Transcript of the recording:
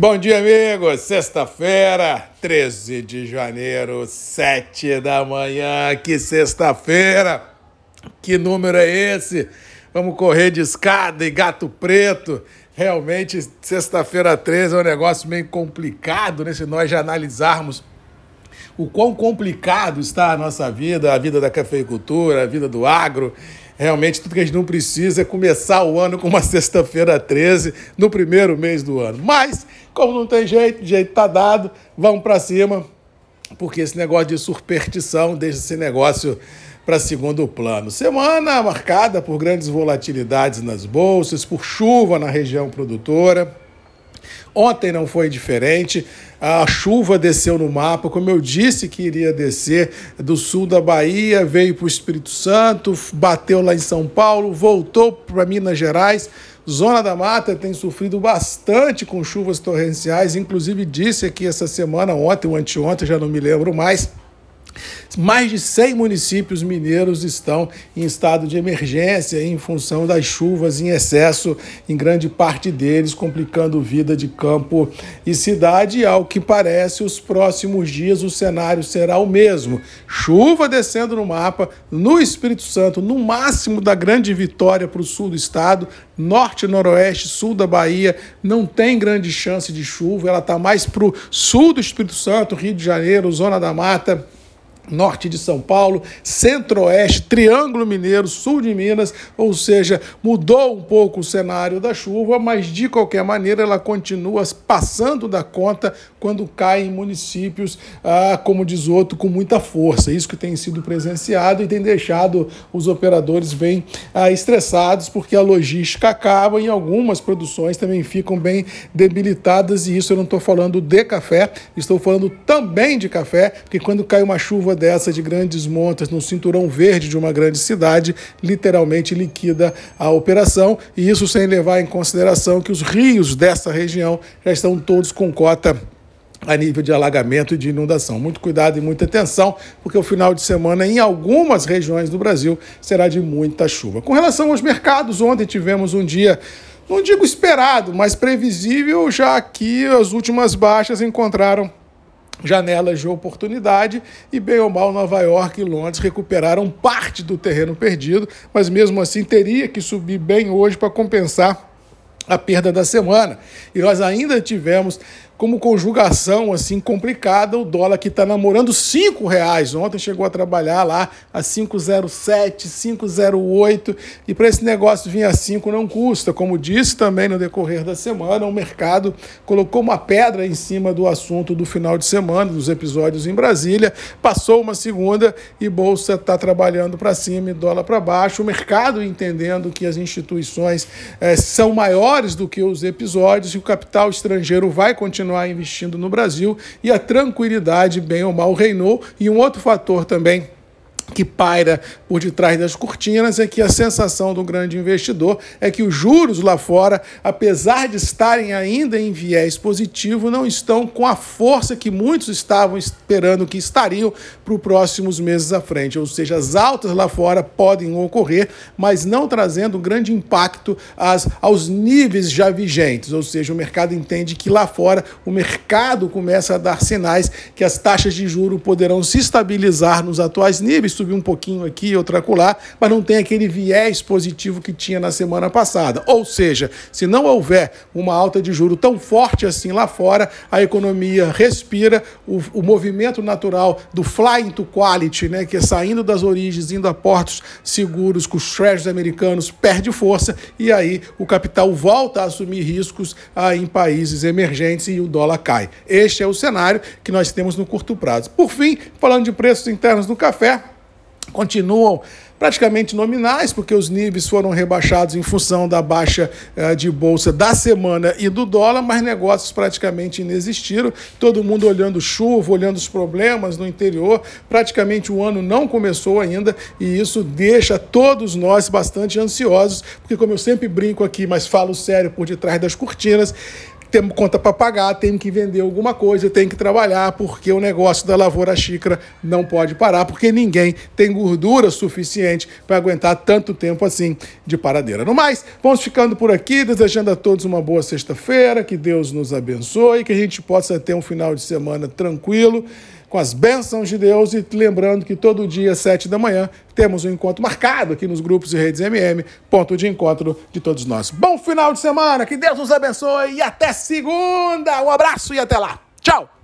Bom dia, amigos. Sexta-feira, 13 de janeiro, 7 da manhã. Que sexta-feira! Que número é esse? Vamos correr de escada e gato preto. Realmente, sexta-feira 13 é um negócio meio complicado, né? Se nós já analisarmos o quão complicado está a nossa vida, a vida da cafeicultura, a vida do agro. Realmente, tudo que a gente não precisa é começar o ano com uma sexta-feira 13 no primeiro mês do ano. Mas, como não tem jeito, jeito tá dado, vamos para cima, porque esse negócio de superstição deixa esse negócio para segundo plano. Semana marcada por grandes volatilidades nas bolsas, por chuva na região produtora. Ontem não foi diferente. A chuva desceu no mapa, como eu disse que iria descer do sul da Bahia, veio para o Espírito Santo, bateu lá em São Paulo, voltou para Minas Gerais. Zona da Mata tem sofrido bastante com chuvas torrenciais, inclusive disse aqui essa semana, ontem ou anteontem, já não me lembro mais mais de 100 municípios mineiros estão em estado de emergência em função das chuvas em excesso em grande parte deles, complicando vida de campo e cidade. E ao que parece, os próximos dias o cenário será o mesmo: chuva descendo no mapa, no Espírito Santo, no máximo da grande vitória para o sul do estado, norte, noroeste, sul da Bahia, não tem grande chance de chuva, ela está mais para o sul do Espírito Santo, Rio de Janeiro, Zona da Mata norte de São Paulo, centro-oeste, Triângulo Mineiro, sul de Minas, ou seja, mudou um pouco o cenário da chuva, mas de qualquer maneira ela continua passando da conta quando cai em municípios, ah, como diz outro, com muita força. Isso que tem sido presenciado e tem deixado os operadores bem ah, estressados, porque a logística acaba e algumas produções também ficam bem debilitadas, e isso eu não estou falando de café, estou falando também de café, porque quando cai uma chuva dessa de grandes montas no cinturão verde de uma grande cidade, literalmente liquida a operação, e isso sem levar em consideração que os rios dessa região já estão todos com cota a nível de alagamento e de inundação. Muito cuidado e muita atenção, porque o final de semana em algumas regiões do Brasil será de muita chuva. Com relação aos mercados, ontem tivemos um dia não digo esperado, mas previsível, já que as últimas baixas encontraram janelas de oportunidade e, bem ou mal, Nova York e Londres recuperaram parte do terreno perdido, mas mesmo assim teria que subir bem hoje para compensar a perda da semana. E nós ainda tivemos como conjugação assim complicada o dólar que está namorando cinco reais. Ontem chegou a trabalhar lá a 507, 508 e para esse negócio vir a 5 não custa. Como disse também no decorrer da semana, o mercado colocou uma pedra em cima do assunto do final de semana, dos episódios em Brasília. Passou uma segunda e bolsa está trabalhando para cima e dólar para baixo. O mercado entendendo que as instituições é, são maiores do que os episódios e o capital estrangeiro vai continuar continuar investindo no Brasil e a tranquilidade, bem ou mal, reinou. E um outro fator também que paira por detrás das cortinas é que a sensação do grande investidor é que os juros lá fora, apesar de estarem ainda em viés positivo, não estão com a força que muitos estavam esperando que estariam para os próximos meses à frente. Ou seja, as altas lá fora podem ocorrer, mas não trazendo grande impacto às, aos níveis já vigentes. Ou seja, o mercado entende que lá fora o mercado começa a dar sinais que as taxas de juro poderão se estabilizar nos atuais níveis subir um pouquinho aqui, outra acolá, mas não tem aquele viés positivo que tinha na semana passada. Ou seja, se não houver uma alta de juro tão forte assim lá fora, a economia respira, o, o movimento natural do flying to quality, né, que é saindo das origens, indo a portos seguros com os treasuries americanos, perde força e aí o capital volta a assumir riscos ah, em países emergentes e o dólar cai. Este é o cenário que nós temos no curto prazo. Por fim, falando de preços internos do café, continuam praticamente nominais, porque os níveis foram rebaixados em função da baixa eh, de bolsa da semana e do dólar, mas negócios praticamente inexistiram. Todo mundo olhando chuva, olhando os problemas no interior. Praticamente o ano não começou ainda e isso deixa todos nós bastante ansiosos, porque, como eu sempre brinco aqui, mas falo sério por detrás das cortinas, temos conta para pagar, tem que vender alguma coisa, tem que trabalhar, porque o negócio da lavoura xícara não pode parar, porque ninguém tem gordura suficiente para aguentar tanto tempo assim de paradeira. No mais, vamos ficando por aqui, desejando a todos uma boa sexta-feira, que Deus nos abençoe, que a gente possa ter um final de semana tranquilo com as bênçãos de Deus e lembrando que todo dia, sete da manhã, temos um encontro marcado aqui nos grupos e redes MM, ponto de encontro de todos nós. Bom final de semana, que Deus nos abençoe e até segunda. Um abraço e até lá. Tchau!